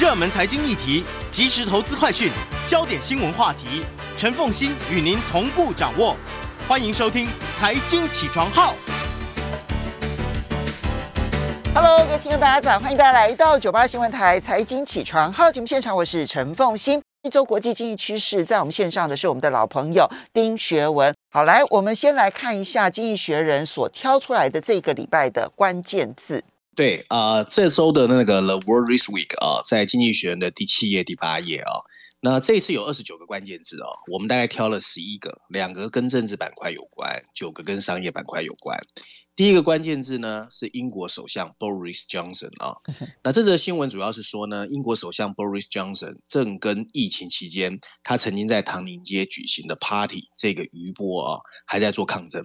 热门财经议题、即时投资快讯、焦点新闻话题，陈凤馨与您同步掌握。欢迎收听《财经起床号》。Hello，各位听众大家早，欢迎大家来到九八新闻台《财经起床号》节目现场，我是陈凤馨。一周国际经济趋势，在我们线上的是我们的老朋友丁学文。好，来，我们先来看一下《经济学人》所挑出来的这个礼拜的关键字。对啊、呃，这周的那个《The World This Week》啊，在《经济学人》的第七页、第八页啊，那这次有二十九个关键字哦，我们大概挑了十一个，两个跟政治板块有关，九个跟商业板块有关。第一个关键字呢是英国首相 Boris Johnson 啊，那这则新闻主要是说呢，英国首相 Boris Johnson 正跟疫情期间他曾经在唐宁街举行的 party 这个余波啊，还在做抗争。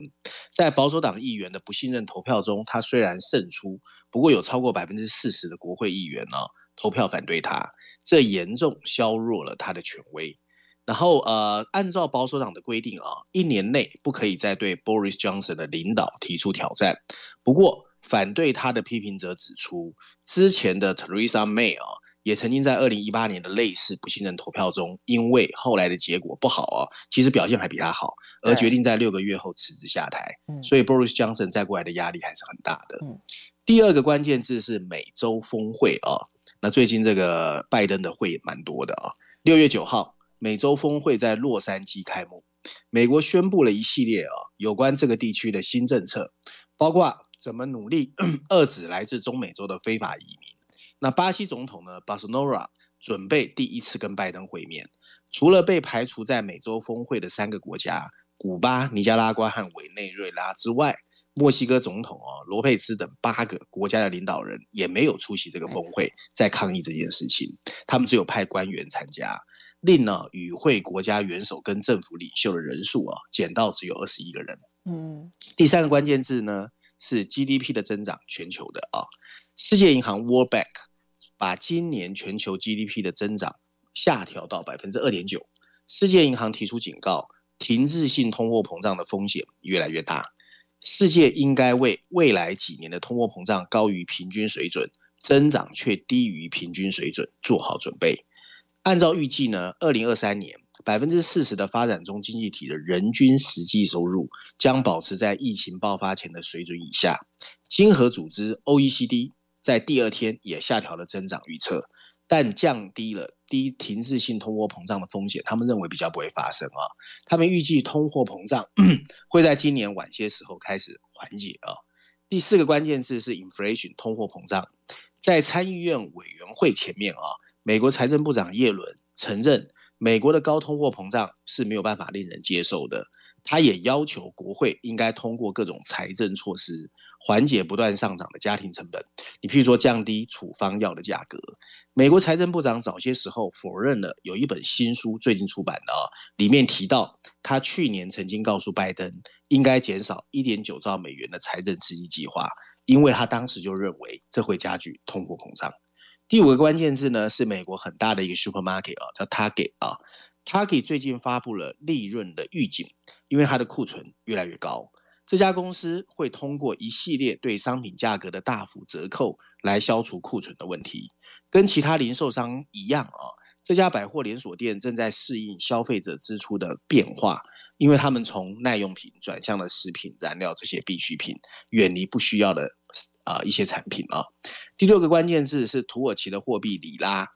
在保守党议员的不信任投票中，他虽然胜出，不过有超过百分之四十的国会议员呢投票反对他，这严重削弱了他的权威。然后，呃，按照保守党的规定啊，一年内不可以再对 Boris Johnson 的领导提出挑战。不过，反对他的批评者指出，之前的 Theresa May 啊，也曾经在二零一八年的类似不信任投票中，因为后来的结果不好啊，其实表现还比他好，而决定在六个月后辞职下台。所以，Boris Johnson 再过来的压力还是很大的。第二个关键字是美洲峰会啊，那最近这个拜登的会也蛮多的啊，六月九号。美洲峰会在洛杉矶开幕，美国宣布了一系列啊有关这个地区的新政策，包括怎么努力 遏止来自中美洲的非法移民。那巴西总统呢，巴索纳罗准备第一次跟拜登会面。除了被排除在美洲峰会的三个国家——古巴、尼加拉瓜和委内瑞拉之外，墨西哥总统哦罗佩兹等八个国家的领导人也没有出席这个峰会，在抗议这件事情。他们只有派官员参加。令呢与会国家元首跟政府领袖的人数啊减到只有二十一个人。嗯，第三个关键字呢是 GDP 的增长，全球的啊。世界银行 World Bank 把今年全球 GDP 的增长下调到百分之二点九。世界银行提出警告，停滞性通货膨胀的风险越来越大。世界应该为未来几年的通货膨胀高于平均水准，增长却低于平均水准做好准备。按照预计呢，二零二三年百分之四十的发展中经济体的人均实际收入将保持在疫情爆发前的水准以下。经合组织 OECD 在第二天也下调了增长预测，但降低了低停滞性通货膨胀的风险。他们认为比较不会发生啊。他们预计通货膨胀 会在今年晚些时候开始缓解啊。第四个关键字是 inflation 通货膨胀，在参议院委员会前面啊。美国财政部长耶伦承认，美国的高通货膨胀是没有办法令人接受的。他也要求国会应该通过各种财政措施，缓解不断上涨的家庭成本。你譬如说，降低处方药的价格。美国财政部长早些时候否认了有一本新书最近出版的啊，里面提到他去年曾经告诉拜登，应该减少一点九兆美元的财政刺激计划，因为他当时就认为这会加剧通货膨胀。第五个关键字呢，是美国很大的一个 supermarket 啊，叫 Target 啊。Target 最近发布了利润的预警，因为它的库存越来越高。这家公司会通过一系列对商品价格的大幅折扣来消除库存的问题。跟其他零售商一样啊，这家百货连锁店正在适应消费者支出的变化，因为他们从耐用品转向了食品、燃料这些必需品，远离不需要的。啊，一些产品啊。第六个关键字是土耳其的货币里拉。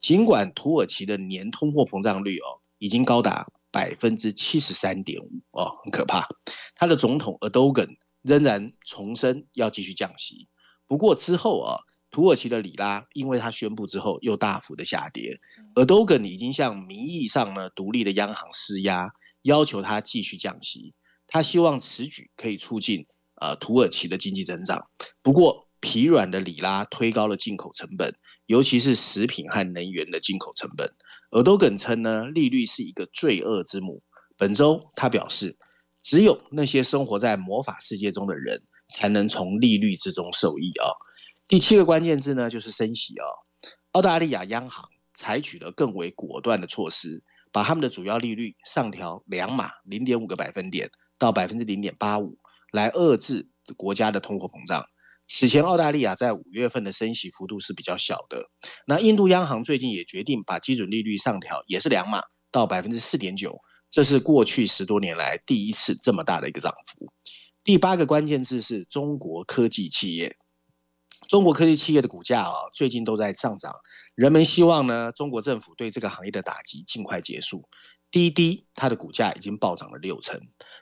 尽管土耳其的年通货膨胀率哦已经高达百分之七十三点五哦，很可怕。他的总统 Erdogan 仍然重申要继续降息。不过之后啊，土耳其的里拉因为他宣布之后又大幅的下跌。Erdogan 已经向名义上呢独立的央行施压，要求他继续降息。他希望此举可以促进。呃，土耳其的经济增长，不过疲软的里拉推高了进口成本，尤其是食品和能源的进口成本。尔多耿称呢，利率是一个罪恶之母。本周他表示，只有那些生活在魔法世界中的人，才能从利率之中受益啊。第七个关键字呢，就是升息啊。澳大利亚央行采取了更为果断的措施，把他们的主要利率上调两码零点五个百分点到百分之零点八五。来遏制国家的通货膨胀，此前澳大利亚在五月份的升息幅度是比较小的。那印度央行最近也决定把基准利率上调，也是两码到百分之四点九，这是过去十多年来第一次这么大的一个涨幅。第八个关键字是中国科技企业。中国科技企业的股价啊，最近都在上涨。人们希望呢，中国政府对这个行业的打击尽快结束。滴滴它的股价已经暴涨了六成。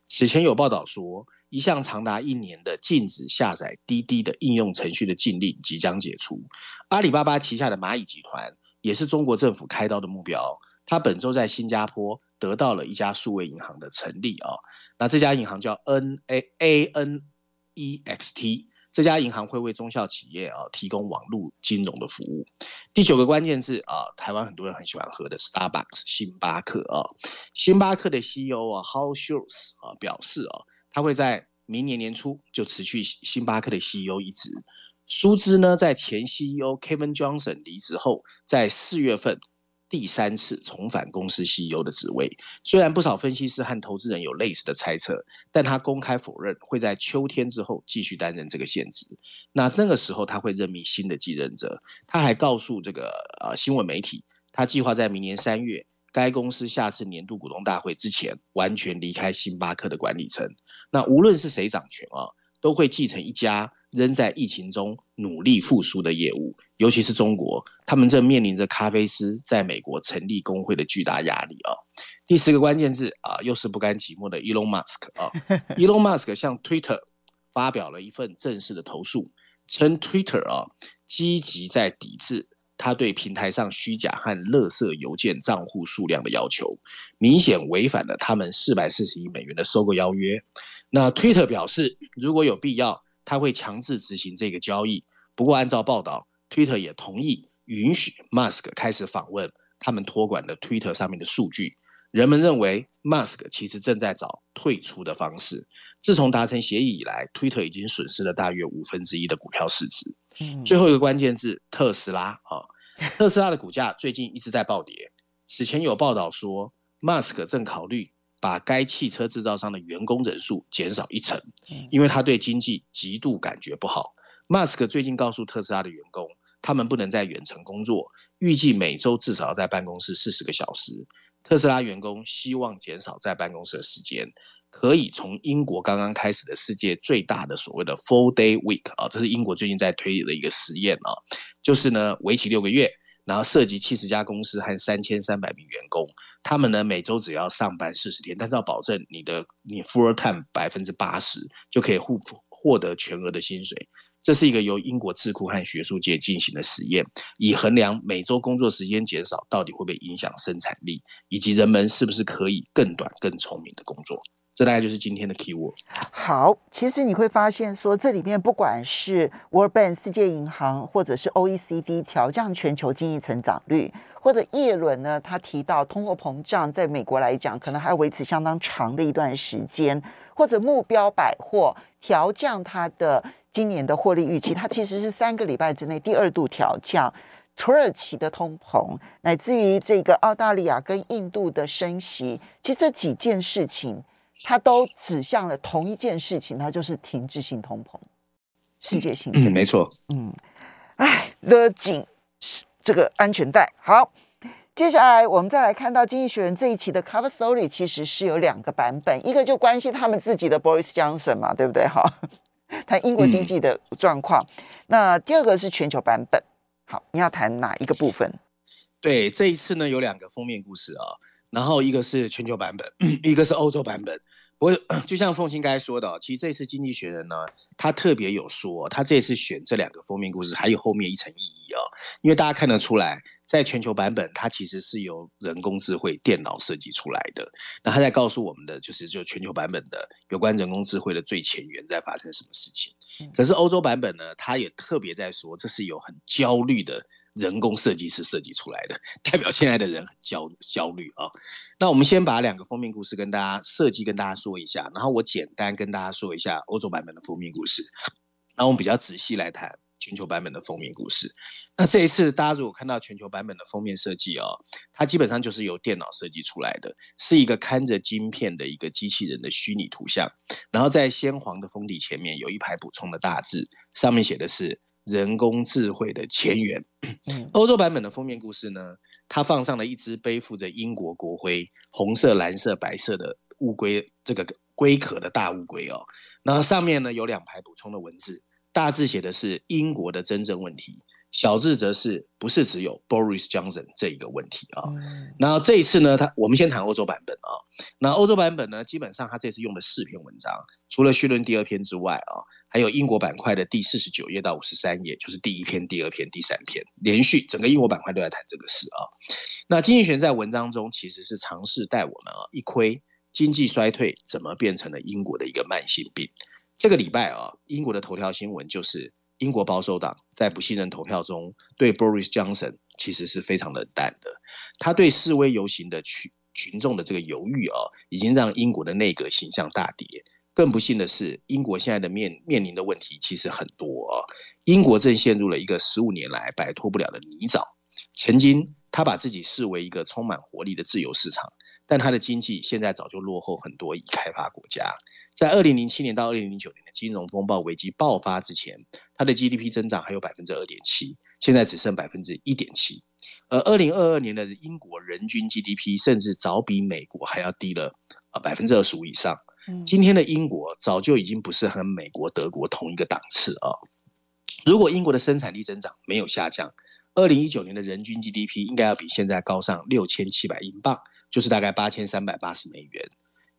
此前有报道说，一项长达一年的禁止下载滴滴的应用程序的禁令即将解除。阿里巴巴旗下的蚂蚁集团也是中国政府开刀的目标。它本周在新加坡得到了一家数位银行的成立啊，那这家银行叫 N A A N E X T。这家银行会为中小企业啊提供网络金融的服务。第九个关键字啊，台湾很多人很喜欢喝的 Starbucks 星巴克啊，星巴克的 CEO 啊 h o w Schultz 啊表示啊，他会在明年年初就辞去星巴克的 CEO 一职。舒兹呢，在前 CEO Kevin Johnson 离职后，在四月份。第三次重返公司 CEO 的职位，虽然不少分析师和投资人有类似的猜测，但他公开否认会在秋天之后继续担任这个现职。那那个时候他会任命新的继任者。他还告诉这个呃新闻媒体，他计划在明年三月该公司下次年度股东大会之前完全离开星巴克的管理层。那无论是谁掌权啊，都会继承一家仍在疫情中努力复苏的业务。尤其是中国，他们正面临着咖啡师在美国成立工会的巨大压力啊。第十个关键字啊，又是不甘寂寞的 Elon Musk 啊。Elon Musk 向 Twitter 发表了一份正式的投诉，称 Twitter 啊积极在抵制他对平台上虚假和垃圾邮件账户数量的要求，明显违反了他们四百四十亿美元的收购邀约。那 Twitter 表示，如果有必要，他会强制执行这个交易。不过，按照报道。Twitter 也同意允许 Musk 开始访问他们托管的 Twitter 上面的数据。人们认为 Musk 其实正在找退出的方式。自从达成协议以来，Twitter 已经损失了大约五分之一的股票市值。最后一个关键字特斯拉啊，特斯拉的股价最近一直在暴跌。此前有报道说，Musk 正考虑把该汽车制造商的员工人数减少一成，因为他对经济极度感觉不好。Musk 最近告诉特斯拉的员工。他们不能在远程工作，预计每周至少要在办公室四十个小时。特斯拉员工希望减少在办公室的时间，可以从英国刚刚开始的世界最大的所谓的 Four Day Week 啊，这是英国最近在推的一个实验啊，就是呢为期六个月，然后涉及七十家公司和三千三百名员工，他们呢每周只要上班四十天，但是要保证你的你 full time 百分之八十就可以获获得全额的薪水。这是一个由英国智库和学术界进行的实验，以衡量每周工作时间减少到底会不会影响生产力，以及人们是不是可以更短、更聪明的工作。这大概就是今天的 keyword。好，其实你会发现说，这里面不管是 World Bank 世界银行，或者是 OECD 调降全球经济成长率，或者叶伦呢，他提到通货膨胀在美国来讲可能还要维持相当长的一段时间，或者目标百货调降它的。今年的获利预期，它其实是三个礼拜之内第二度调降。土耳其的通膨，乃至于这个澳大利亚跟印度的升息，其实这几件事情，它都指向了同一件事情，它就是停滞性通膨，世界性的。嗯，没错。嗯，哎，勒紧这个安全带。好，接下来我们再来看到《经济学人》这一期的 Cover Story，其实是有两个版本，一个就关心他们自己的 Boris Johnson 嘛，对不对？哈。谈英国经济的状况，嗯，那第二个是全球版本。好，你要谈哪一个部分？对，这一次呢有两个封面故事啊，然后一个是全球版本，一个是欧洲版本。我就像凤馨刚才说的，其实这次《经济学人》呢，他特别有说，他这次选这两个封面故事，还有后面一层意义哦。因为大家看得出来，在全球版本，它其实是由人工智慧电脑设计出来的。那他在告诉我们的，就是就全球版本的有关人工智慧的最前缘在发生什么事情。可是欧洲版本呢，他也特别在说，这是有很焦虑的。人工设计师设计出来的，代表现在的人很焦焦虑啊。那我们先把两个封面故事跟大家设计跟大家说一下，然后我简单跟大家说一下欧洲版本的封面故事。然后我们比较仔细来谈全球版本的封面故事。那这一次大家如果看到全球版本的封面设计哦，它基本上就是由电脑设计出来的，是一个看着晶片的一个机器人的虚拟图像，然后在鲜黄的封底前面有一排补充的大字，上面写的是人工智慧的前缘。欧洲版本的封面故事呢，它放上了一只背负着英国国徽红色、蓝色、白色的乌龟，这个龟壳的大乌龟哦。然后上面呢有两排补充的文字，大字写的是英国的真正问题，小字则是不是只有 Boris Johnson 这一个问题啊？然后这一次呢，它我们先谈欧洲版本啊。那欧洲版本呢，基本上它这次用了四篇文章，除了序论第二篇之外啊。还有英国板块的第四十九页到五十三页，就是第一篇、第二篇、第三篇，连续整个英国板块都在谈这个事啊。那经济学在文章中其实是尝试带我们啊一窥经济衰退怎么变成了英国的一个慢性病。这个礼拜啊，英国的头条新闻就是英国保守党在不信任投票中对 Boris Johnson 其实是非常冷淡的，他对示威游行的群群众的这个犹豫啊，已经让英国的内阁形象大跌。更不幸的是，英国现在的面面临的问题其实很多啊。英国正陷入了一个十五年来摆脱不了的泥沼。曾经，他把自己视为一个充满活力的自由市场，但他的经济现在早就落后很多已开发国家。在二零零七年到二零零九年的金融风暴危机爆发之前，他的 GDP 增长还有百分之二点七，现在只剩百分之一点七。而二零二二年的英国人均 GDP 甚至早比美国还要低了啊百分之二十五以上。今天的英国早就已经不是和美国、德国同一个档次啊！如果英国的生产力增长没有下降，二零一九年的人均 GDP 应该要比现在高上六千七百英镑，就是大概八千三百八十美元。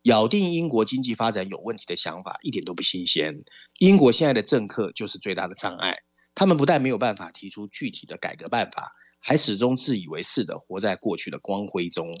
咬定英国经济发展有问题的想法一点都不新鲜。英国现在的政客就是最大的障碍，他们不但没有办法提出具体的改革办法，还始终自以为是的活在过去的光辉中。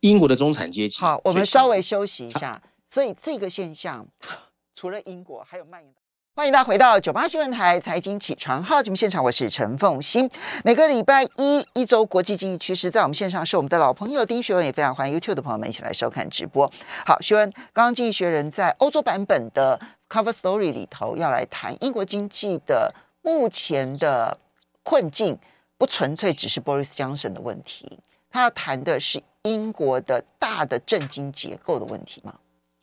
英国的中产阶级，好，我们稍微休息一下。所以这个现象，除了英国，还有蔓延。欢迎大家回到九八新闻台财经起床号节目现场，我是陈凤欣。每个礼拜一一周国际经济趋势，在我们线上是我们的老朋友丁学文，也非常欢迎 YouTube 的朋友们一起来收看直播。好，学文，刚刚经济学人在欧洲版本的 Cover Story 里头要来谈英国经济的目前的困境，不纯粹只是 Boris Johnson 的问题，他要谈的是英国的大的政经结构的问题吗？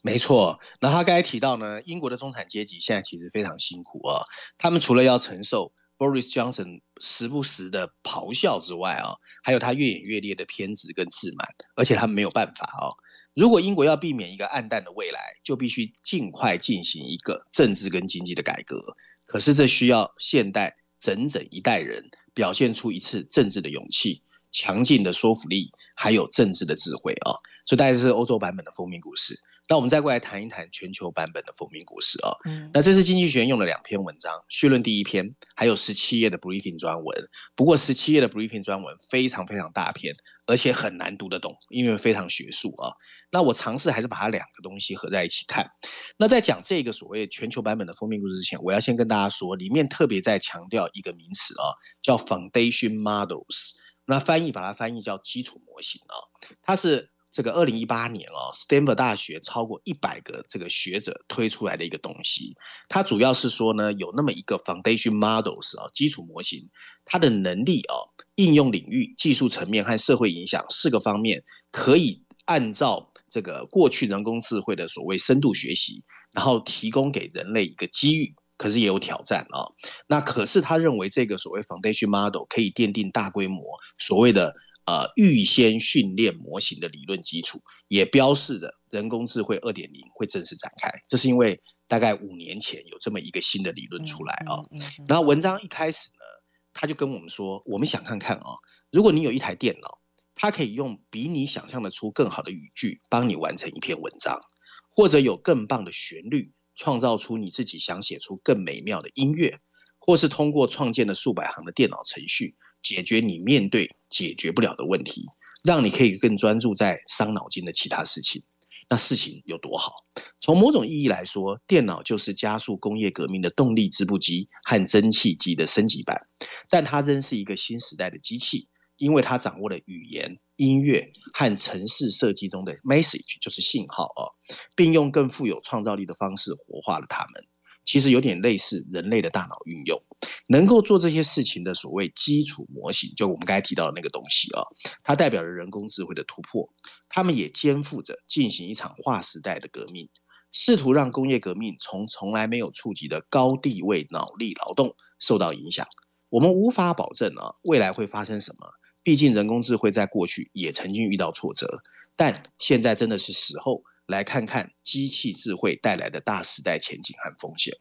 没错，那他刚才提到呢，英国的中产阶级现在其实非常辛苦啊。他们除了要承受 Boris Johnson 时不时的咆哮之外啊，还有他越演越烈的偏执跟自满，而且他们没有办法啊。如果英国要避免一个暗淡的未来，就必须尽快进行一个政治跟经济的改革。可是这需要现代整整一代人表现出一次政治的勇气、强劲的说服力，还有政治的智慧啊。所以大概是欧洲版本的封面故事。那我们再过来谈一谈全球版本的封面故事啊。嗯，那这次经济学人用了两篇文章，绪论第一篇，还有十七页的 briefing 专文。不过十七页的 briefing 专文非常非常大篇，而且很难读得懂，因为非常学术啊。那我尝试还是把它两个东西合在一起看。那在讲这个所谓全球版本的封面故事之前，我要先跟大家说，里面特别在强调一个名词啊，叫 foundation models。那翻译把它翻译叫基础模型啊，它是。这个二零一八年哦，Stanford 大学超过一百个这个学者推出来的一个东西，它主要是说呢，有那么一个 foundation models 啊，基础模型，它的能力啊，应用领域、技术层面和社会影响四个方面，可以按照这个过去人工智慧的所谓深度学习，然后提供给人类一个机遇，可是也有挑战啊。那可是他认为这个所谓 foundation model 可以奠定大规模所谓的。呃，预先训练模型的理论基础，也标示着人工智慧二点零会正式展开。这是因为大概五年前有这么一个新的理论出来啊。然后文章一开始呢，他就跟我们说，我们想看看啊，如果你有一台电脑，它可以用比你想象的出更好的语句帮你完成一篇文章，或者有更棒的旋律，创造出你自己想写出更美妙的音乐，或是通过创建了数百行的电脑程序。解决你面对解决不了的问题，让你可以更专注在伤脑筋的其他事情。那事情有多好？从某种意义来说，电脑就是加速工业革命的动力织布机和蒸汽机的升级版。但它仍是一个新时代的机器，因为它掌握了语言、音乐和城市设计中的 message，就是信号啊，并用更富有创造力的方式活化了它们。其实有点类似人类的大脑运用，能够做这些事情的所谓基础模型，就我们刚才提到的那个东西啊，它代表着人工智慧的突破。他们也肩负着进行一场划时代的革命，试图让工业革命从从来没有触及的高地位脑力劳动受到影响。我们无法保证啊，未来会发生什么。毕竟人工智慧在过去也曾经遇到挫折，但现在真的是时候来看看机器智慧带来的大时代前景和风险。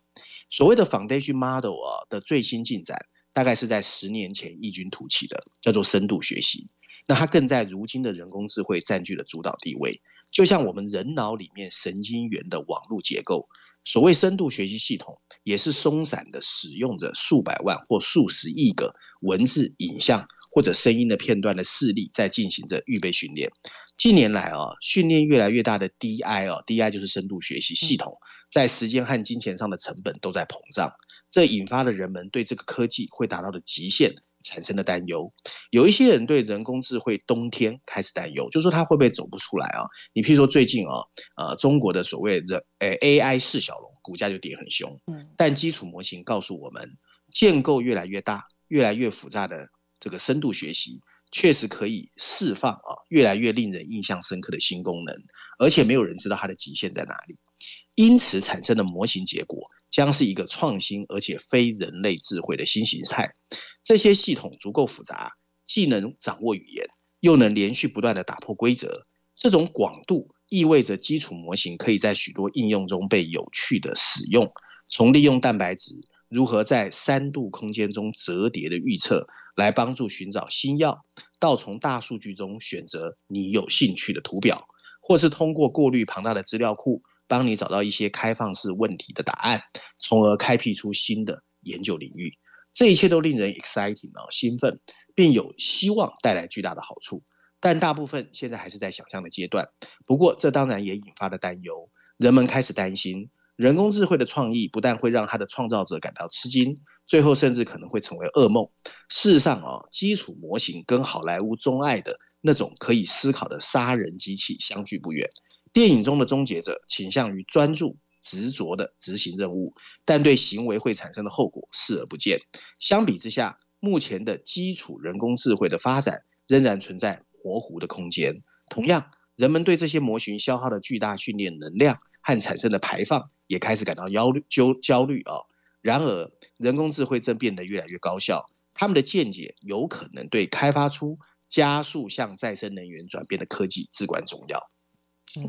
所谓的 foundation model 啊的最新进展，大概是在十年前异军突起的，叫做深度学习。那它更在如今的人工智慧占据了主导地位，就像我们人脑里面神经元的网络结构。所谓深度学习系统，也是松散的使用着数百万或数十亿个文字、影像。或者声音的片段的视力在进行着预备训练。近年来啊，训练越来越大的 DI 哦，DI 就是深度学习系统，在时间和金钱上的成本都在膨胀，这引发了人们对这个科技会达到的极限产生的担忧。有一些人对人工智慧冬天开始担忧，就是说它会不会走不出来啊？你譬如说最近啊，呃，中国的所谓的诶 AI 四小龙股价就跌很凶，但基础模型告诉我们，建构越来越大、越来越复杂的。这个深度学习确实可以释放啊，越来越令人印象深刻的新功能，而且没有人知道它的极限在哪里。因此产生的模型结果将是一个创新而且非人类智慧的新形态。这些系统足够复杂，既能掌握语言，又能连续不断地打破规则。这种广度意味着基础模型可以在许多应用中被有趣地使用，从利用蛋白质如何在三度空间中折叠的预测。来帮助寻找新药，到从大数据中选择你有兴趣的图表，或是通过过滤庞大的资料库，帮你找到一些开放式问题的答案，从而开辟出新的研究领域。这一切都令人 exciting 啊，兴奋，并有希望带来巨大的好处。但大部分现在还是在想象的阶段。不过，这当然也引发了担忧，人们开始担心，人工智慧的创意不但会让它的创造者感到吃惊。最后甚至可能会成为噩梦。事实上啊，基础模型跟好莱坞钟爱的那种可以思考的杀人机器相距不远。电影中的终结者倾向于专注、执着地执行任务，但对行为会产生的后果视而不见。相比之下，目前的基础人工智慧的发展仍然存在模糊的空间。同样，人们对这些模型消耗的巨大训练能量和产生的排放也开始感到忧虑、焦焦虑啊。然而，人工智慧正变得越来越高效，他们的见解有可能对开发出加速向再生能源转变的科技至关重要。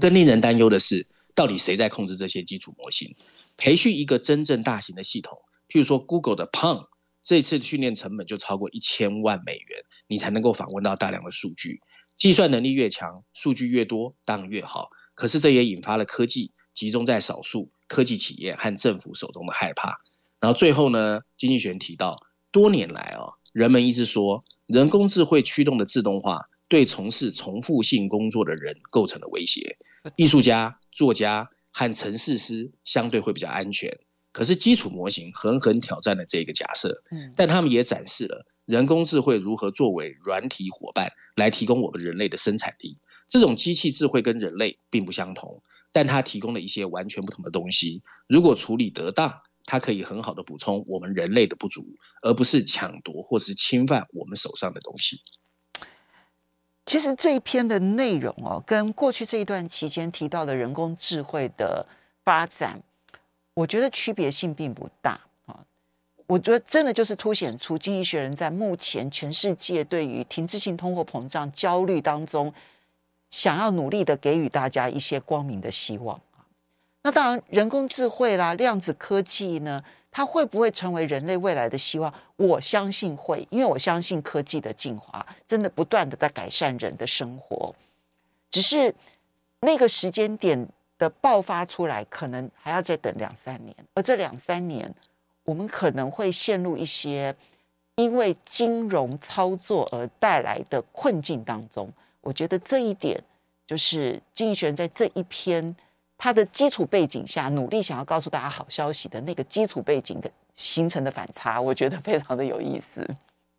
更令人担忧的是，到底谁在控制这些基础模型？培训一个真正大型的系统，譬如说 Google 的 Palm，这次训练成本就超过一千万美元，你才能够访问到大量的数据。计算能力越强，数据越多，当然越好。可是这也引发了科技集中在少数科技企业和政府手中的害怕。然后最后呢，经济学人提到，多年来啊，人们一直说人工智慧驱动的自动化对从事重复性工作的人构成了威胁。艺术家、作家和城市师相对会比较安全。可是基础模型狠狠挑战了这个假设。嗯但他们也展示了人工智慧如何作为软体伙伴来提供我们人类的生产力。这种机器智慧跟人类并不相同，但它提供了一些完全不同的东西。如果处理得当，它可以很好的补充我们人类的不足，而不是抢夺或是侵犯我们手上的东西。其实这一篇的内容哦，跟过去这一段期间提到的人工智慧的发展，我觉得区别性并不大啊。我觉得真的就是凸显出《经济学人》在目前全世界对于停滞性通货膨胀焦虑当中，想要努力的给予大家一些光明的希望。那当然，人工智慧啦、量子科技呢，它会不会成为人类未来的希望？我相信会，因为我相信科技的进化真的不断的在改善人的生活。只是那个时间点的爆发出来，可能还要再等两三年。而这两三年，我们可能会陷入一些因为金融操作而带来的困境当中。我觉得这一点就是经济学人在这一篇。他的基础背景下，努力想要告诉大家好消息的那个基础背景的形成的反差，我觉得非常的有意思。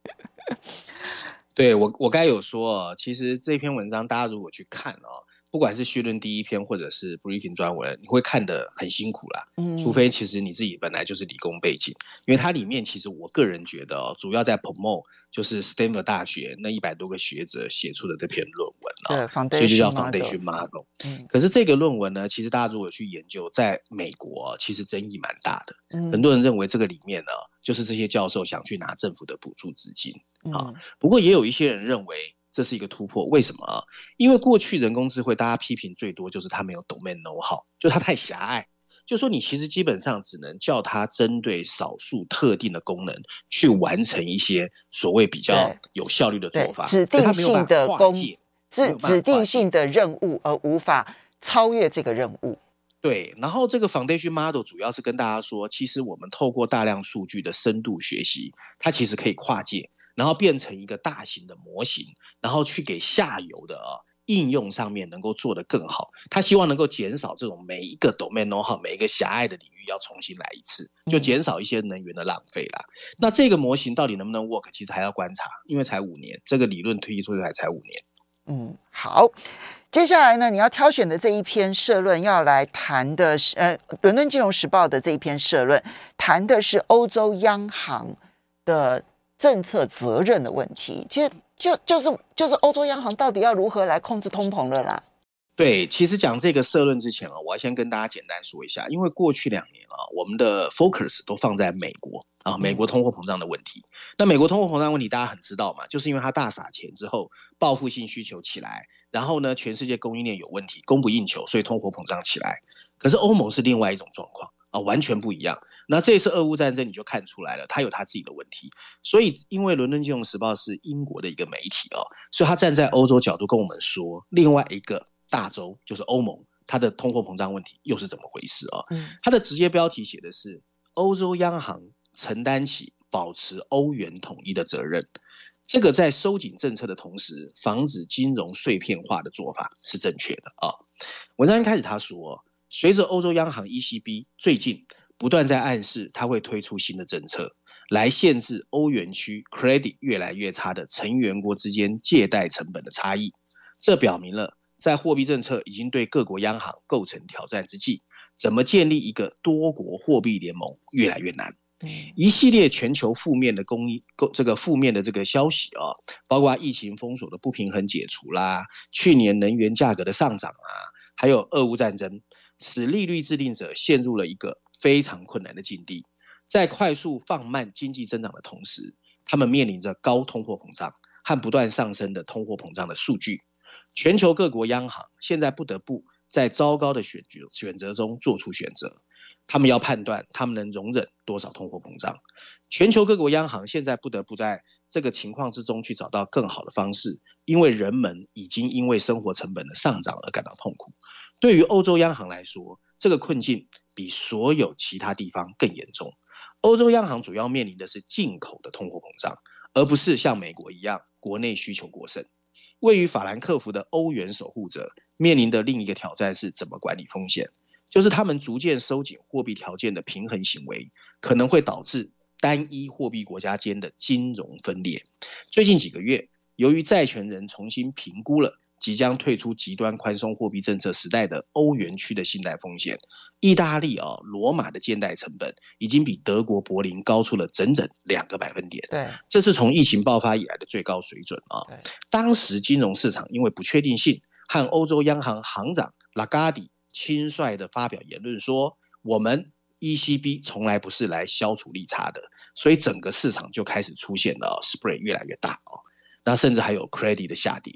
对，我，我该有说，其实这篇文章大家如果去看哦，不管是绪论第一篇或者是 briefing 专文，你会看得很辛苦啦。嗯，除非其实你自己本来就是理工背景，因为它里面其实我个人觉得哦，主要在 promote 就是 Stanford 大学那一百多个学者写出的这篇论文啊，所以就叫 Foundation Model。嗯，可是这个论文呢，其实大家如果去研究，在美国其实争议蛮大的。嗯，很多人认为这个里面呢，就是这些教授想去拿政府的补助资金啊。不过也有一些人认为。这是一个突破，为什么啊？因为过去人工智慧大家批评最多就是它没有 domain know-how，就它太狭隘。就说你其实基本上只能叫它针对少数特定的功能去完成一些所谓比较有效率的做法，指定性的工指指定性的任务，而无法超越这个任务。对，然后这个 foundation model 主要是跟大家说，其实我们透过大量数据的深度学习，它其实可以跨界。然后变成一个大型的模型，然后去给下游的啊应用上面能够做得更好。他希望能够减少这种每一个 domain know-how 每一个狭隘的领域要重新来一次，就减少一些能源的浪费啦。嗯、那这个模型到底能不能 work，其实还要观察，因为才五年，这个理论推出来才五年。嗯，好，接下来呢，你要挑选的这一篇社论要来谈的是，呃，伦敦金融时报的这一篇社论谈的是欧洲央行的。政策责任的问题，其实就就是就是欧洲央行到底要如何来控制通膨了啦？对，其实讲这个社论之前啊，我要先跟大家简单说一下，因为过去两年啊，我们的 focus 都放在美国啊，美国通货膨胀的问题。嗯、那美国通货膨胀问题大家很知道嘛，就是因为它大撒钱之后，报复性需求起来，然后呢，全世界供应链有问题，供不应求，所以通货膨胀起来。可是欧盟是另外一种状况。完全不一样。那这次俄乌战争你就看出来了，他有他自己的问题。所以，因为《伦敦金融时报》是英国的一个媒体哦，所以他站在欧洲角度跟我们说，另外一个大洲就是欧盟，它的通货膨胀问题又是怎么回事啊？嗯，它的直接标题写的是欧洲央行承担起保持欧元统一的责任。这个在收紧政策的同时，防止金融碎片化的做法是正确的啊。文章一开始他说。随着欧洲央行 ECB 最近不断在暗示，它会推出新的政策来限制欧元区 credit 越来越差的成员国之间借贷成本的差异。这表明了，在货币政策已经对各国央行构成挑战之际，怎么建立一个多国货币联盟越来越难。一系列全球负面的供应，这个负面的这个消息啊，包括疫情封锁的不平衡解除啦，去年能源价格的上涨啊，还有俄乌战争。使利率制定者陷入了一个非常困难的境地，在快速放慢经济增长的同时，他们面临着高通货膨胀和不断上升的通货膨胀的数据。全球各国央行现在不得不在糟糕的选择选择中做出选择，他们要判断他们能容忍多少通货膨胀。全球各国央行现在不得不在这个情况之中去找到更好的方式，因为人们已经因为生活成本的上涨而感到痛苦。对于欧洲央行来说，这个困境比所有其他地方更严重。欧洲央行主要面临的是进口的通货膨胀，而不是像美国一样国内需求过剩。位于法兰克福的欧元守护者面临的另一个挑战是怎么管理风险，就是他们逐渐收紧货币条件的平衡行为，可能会导致单一货币国家间的金融分裂。最近几个月，由于债权人重新评估了。即将退出极端宽松货币政策时代的欧元区的信贷风险，意大利啊，罗马的借贷成本已经比德国柏林高出了整整两个百分点。对，这是从疫情爆发以来的最高水准啊。对，当时金融市场因为不确定性，和欧洲央行行长拉加迪轻率的发表言论说：“我们 ECB 从来不是来消除利差的。”所以整个市场就开始出现了 spread 越来越大哦，那甚至还有 credit 的下跌。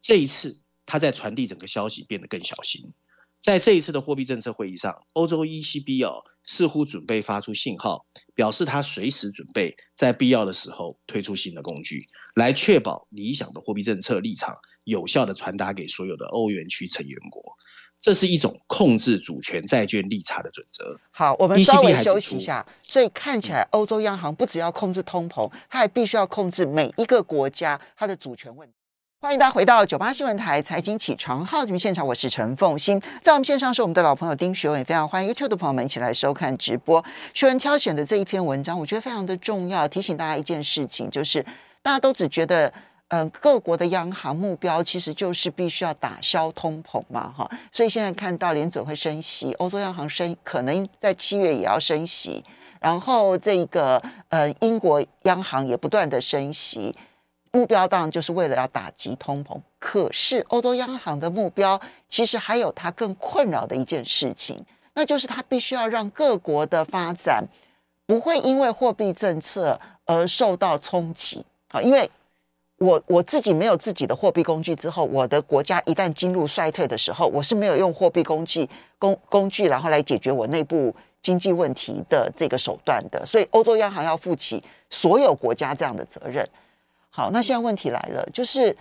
这一次，他在传递整个消息变得更小心。在这一次的货币政策会议上，欧洲 ECB 哦似乎准备发出信号，表示他随时准备在必要的时候推出新的工具，来确保理想的货币政策立场有效的传达给所有的欧元区成员国。这是一种控制主权债券利差的准则。好，我们稍微休息一下。所以看起来，欧洲央行不只要控制通膨，它还必须要控制每一个国家它的主权问题。欢迎大家回到九八新闻台财经起床号节目现场，我是陈凤馨，在我们线上是我们的老朋友丁学文，非常欢迎 YouTube 的朋友们一起来收看直播。学文挑选的这一篇文章，我觉得非常的重要，提醒大家一件事情，就是大家都只觉得嗯、各国的央行目标其实就是必须要打消通膨嘛，哈，所以现在看到联准会升息，欧洲央行升，可能在七月也要升息，然后这个呃英国央行也不断的升息，目标当然就是为了要打击通膨。可是欧洲央行的目标其实还有它更困扰的一件事情，那就是它必须要让各国的发展不会因为货币政策而受到冲击啊，因为我我自己没有自己的货币工具之后，我的国家一旦进入衰退的时候，我是没有用货币工具工工具然后来解决我内部经济问题的这个手段的，所以欧洲央行要负起所有国家这样的责任。好，那现在问题来了，就是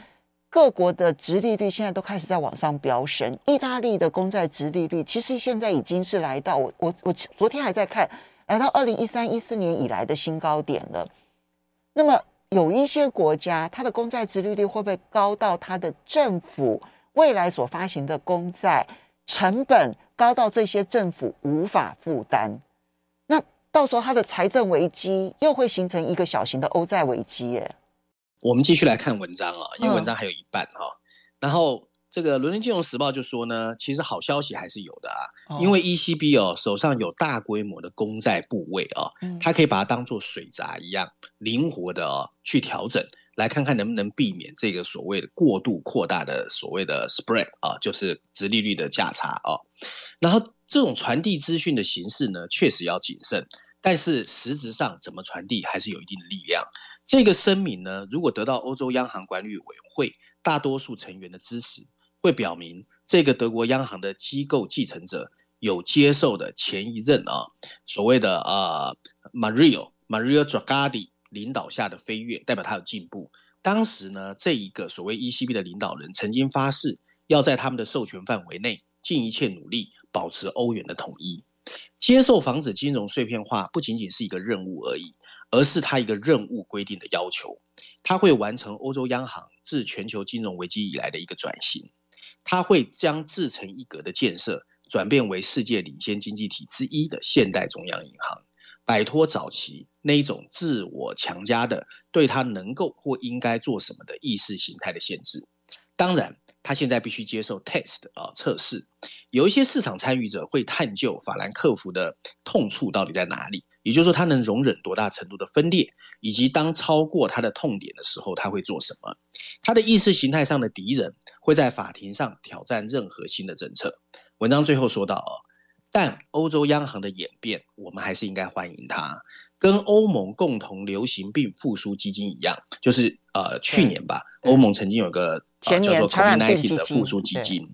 各国的殖利率现在都开始在往上飙升，意大利的公债殖利率其实现在已经是来到我我我昨天还在看。来到二零一三一四年以来的新高点了。那么有一些国家，它的公债殖利率会不会高到它的政府未来所发行的公债成本高到这些政府无法负担？那到时候它的财政危机又会形成一个小型的欧债危机耶。我们继续来看文章啊，因为文章还有一半哈，然后。这个《伦敦金融时报》就说呢，其实好消息还是有的啊，因为 ECB 哦手上有大规模的公债部位啊，它可以把它当做水闸一样，灵活的哦去调整，来看看能不能避免这个所谓的过度扩大的所谓的 spread 啊，就是殖利率的价差啊。然后这种传递资讯的形式呢，确实要谨慎，但是实质上怎么传递还是有一定的力量。这个声明呢，如果得到欧洲央行管理委员会大多数成员的支持。会表明这个德国央行的机构继承者有接受的前一任啊，所谓的呃 Mario Mario Draghi 领导下的飞跃，代表他有进步。当时呢，这一个所谓 ECB 的领导人曾经发誓要在他们的授权范围内尽一切努力保持欧元的统一。接受防止金融碎片化不仅仅是一个任务而已，而是它一个任务规定的要求。它会完成欧洲央行自全球金融危机以来的一个转型。它会将自成一格的建设转变为世界领先经济体之一的现代中央银行，摆脱早期那一种自我强加的对它能够或应该做什么的意识形态的限制。当然，它现在必须接受 test 啊测试。有一些市场参与者会探究法兰克福的痛处到底在哪里。也就是说，他能容忍多大程度的分裂，以及当超过他的痛点的时候，他会做什么？他的意识形态上的敌人会在法庭上挑战任何新的政策。文章最后说到哦，但欧洲央行的演变，我们还是应该欢迎它。跟欧盟共同流行病复苏基金一样，就是呃去年吧，欧盟曾经有个叫做 COVID-19 的复苏基金。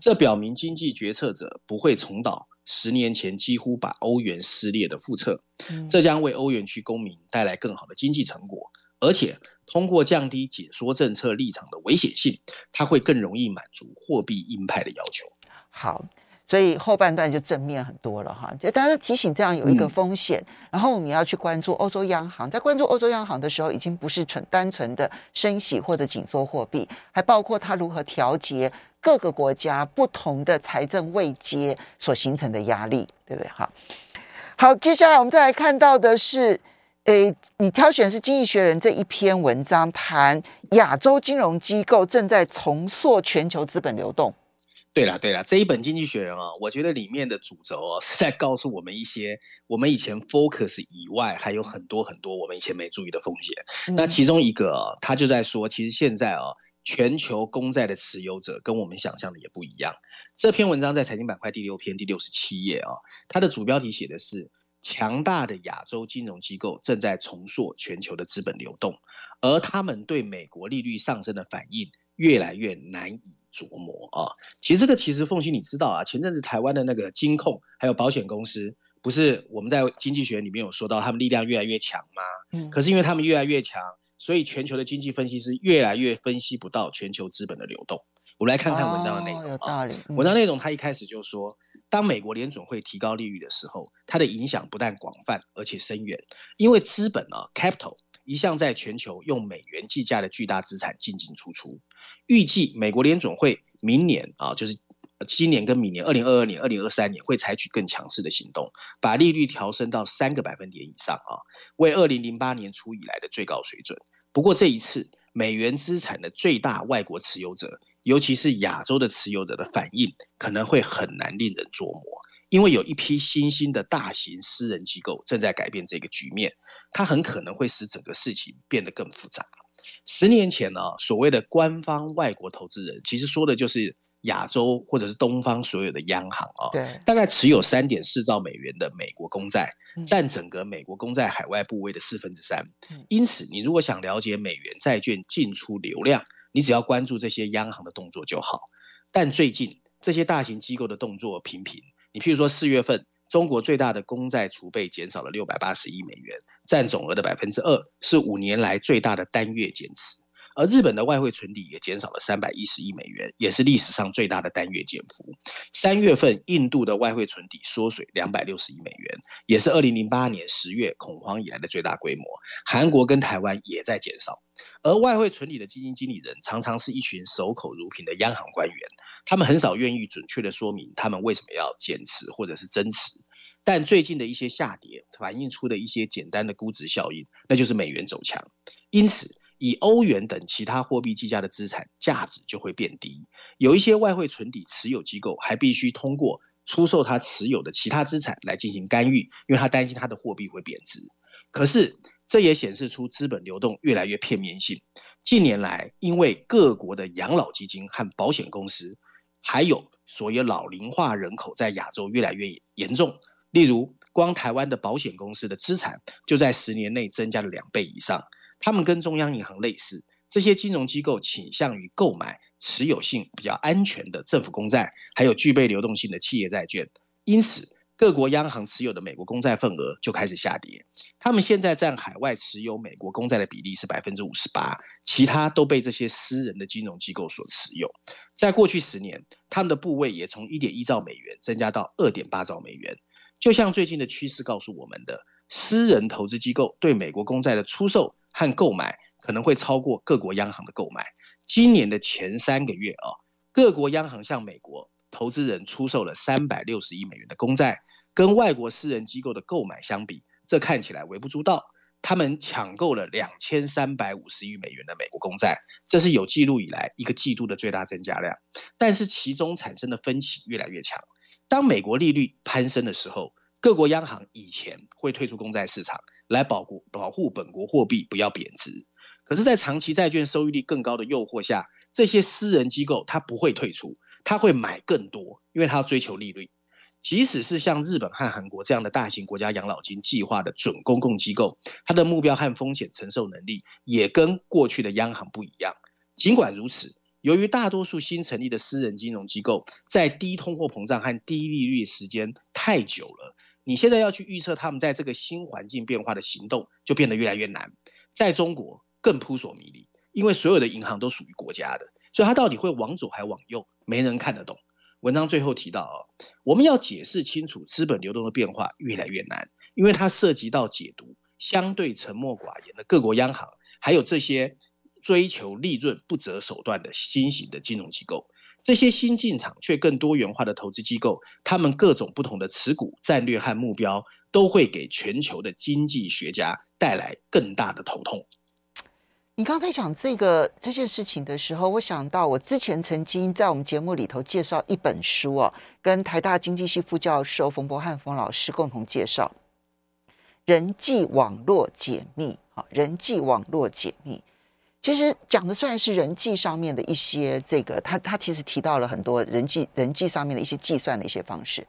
这表明经济决策者不会重蹈十年前几乎把欧元撕裂的覆辙。这将为欧元区公民带来更好的经济成果，而且通过降低紧缩政策立场的危险性，它会更容易满足货币鹰派的要求。好。所以后半段就正面很多了哈，就大家提醒这样有一个风险，然后我们要去关注欧洲央行，在关注欧洲央行的时候，已经不是纯单纯的升息或者紧缩货币，还包括它如何调节各个国家不同的财政位阶所形成的压力，对不对？哈，好，接下来我们再来看到的是，诶，你挑选是《经济学人》这一篇文章，谈亚洲金融机构正在重塑全球资本流动。对了对了，这一本《经济学人》啊，我觉得里面的主轴哦，是在告诉我们一些我们以前 focus 以外，还有很多很多我们以前没注意的风险。那其中一个啊，他就在说，其实现在啊，全球公债的持有者跟我们想象的也不一样。这篇文章在财经板块第六篇第六十七页啊，它的主标题写的是“强大的亚洲金融机构正在重塑全球的资本流动”，而他们对美国利率上升的反应越来越难以。琢磨啊，其实这个其实凤馨你知道啊，前阵子台湾的那个金控还有保险公司，不是我们在经济学里面有说到他们力量越来越强吗？嗯，可是因为他们越来越强，所以全球的经济分析师越来越分析不到全球资本的流动。我们来看看文章的内容。哦，有道理。文章内容他一开始就说，当美国联准会提高利率的时候，它的影响不但广泛而且深远，因为资本啊 capital。一向在全球用美元计价的巨大资产进进出出，预计美国联准会明年啊，就是今年跟明年，二零二二年、二零二三年会采取更强势的行动，把利率调升到三个百分点以上啊，为二零零八年初以来的最高水准。不过这一次，美元资产的最大外国持有者，尤其是亚洲的持有者的反应，可能会很难令人琢磨。因为有一批新兴的大型私人机构正在改变这个局面，它很可能会使整个事情变得更复杂。十年前呢，所谓的官方外国投资人，其实说的就是亚洲或者是东方所有的央行啊，对，大概持有三点四兆美元的美国公债，占整个美国公债海外部位的四分之三。因此，你如果想了解美元债券进出流量，你只要关注这些央行的动作就好。但最近这些大型机构的动作频频。你譬如说，四月份中国最大的公债储备减少了六百八十亿美元，占总额的百分之二，是五年来最大的单月减持。而日本的外汇存底也减少了三百一十亿美元，也是历史上最大的单月减幅。三月份，印度的外汇存底缩水两百六十亿美元，也是二零零八年十月恐慌以来的最大规模。韩国跟台湾也在减少，而外汇存底的基金经理人常常是一群守口如瓶的央行官员，他们很少愿意准确的说明他们为什么要减持或者是增持。但最近的一些下跌，反映出的一些简单的估值效应，那就是美元走强，因此。以欧元等其他货币计价的资产价值就会变低，有一些外汇存底持有机构还必须通过出售他持有的其他资产来进行干预，因为他担心他的货币会贬值。可是这也显示出资本流动越来越片面性。近年来，因为各国的养老基金和保险公司，还有所谓老龄化人口在亚洲越来越严重，例如光台湾的保险公司的资产就在十年内增加了两倍以上。他们跟中央银行类似，这些金融机构倾向于购买持有性比较安全的政府公债，还有具备流动性的企业债券。因此，各国央行持有的美国公债份额就开始下跌。他们现在占海外持有美国公债的比例是百分之五十八，其他都被这些私人的金融机构所持有。在过去十年，他们的部位也从一点一兆美元增加到二点八兆美元。就像最近的趋势告诉我们的，私人投资机构对美国公债的出售。和购买可能会超过各国央行的购买。今年的前三个月啊，各国央行向美国投资人出售了三百六十亿美元的公债，跟外国私人机构的购买相比，这看起来微不足道。他们抢购了两千三百五十亿美元的美国公债，这是有记录以来一个季度的最大增加量。但是其中产生的分歧越来越强。当美国利率攀升的时候，各国央行以前会退出公债市场。来保护保护本国货币不要贬值，可是，在长期债券收益率更高的诱惑下，这些私人机构它不会退出，他会买更多，因为他要追求利率。即使是像日本和韩国这样的大型国家养老金计划的准公共机构，它的目标和风险承受能力也跟过去的央行不一样。尽管如此，由于大多数新成立的私人金融机构在低通货膨胀和低利率时间太久了。你现在要去预测他们在这个新环境变化的行动，就变得越来越难。在中国更扑朔迷离，因为所有的银行都属于国家的，所以它到底会往左还往右，没人看得懂。文章最后提到哦，我们要解释清楚资本流动的变化越来越难，因为它涉及到解读相对沉默寡言的各国央行，还有这些追求利润不择手段的新型的金融机构。这些新进场却更多元化的投资机构，他们各种不同的持股战略和目标，都会给全球的经济学家带来更大的头痛。你刚才讲这个这件事情的时候，我想到我之前曾经在我们节目里头介绍一本书哦，跟台大经济系副教授冯博翰冯老师共同介绍《人际网络解密》啊，《人际网络解密》。其实讲的虽然是人际上面的一些这个，他他其实提到了很多人际人际上面的一些计算的一些方式，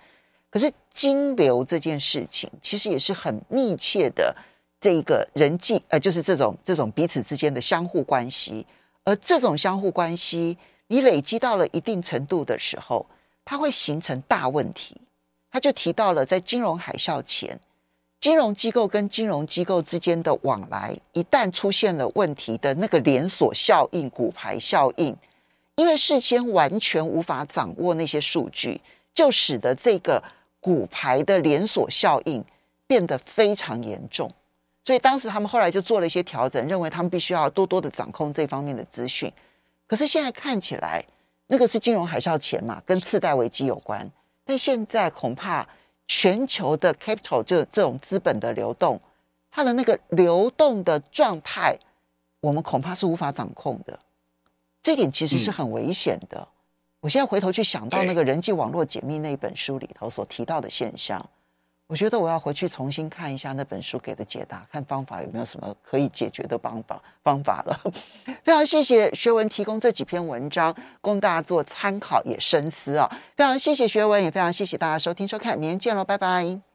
可是金流这件事情其实也是很密切的这一个人际呃，就是这种这种彼此之间的相互关系，而这种相互关系你累积到了一定程度的时候，它会形成大问题。他就提到了在金融海啸前。金融机构跟金融机构之间的往来，一旦出现了问题的那个连锁效应、骨牌效应，因为事先完全无法掌握那些数据，就使得这个骨牌的连锁效应变得非常严重。所以当时他们后来就做了一些调整，认为他们必须要多多的掌控这方面的资讯。可是现在看起来，那个是金融海啸前嘛，跟次贷危机有关，但现在恐怕。全球的 capital 就这种资本的流动，它的那个流动的状态我们恐怕是无法掌控的。这点其实是很危险的。嗯、我现在回头去想到那个人际网络解密那一本书里头所提到的现象，我觉得我要回去重新看一下那本书给的解答，看方法有没有什么可以解决的方法方法了。非常谢谢学文提供这几篇文章供大家做参考也深思啊！非常谢谢学文，也非常谢谢大家收听收看，明天见喽，拜拜。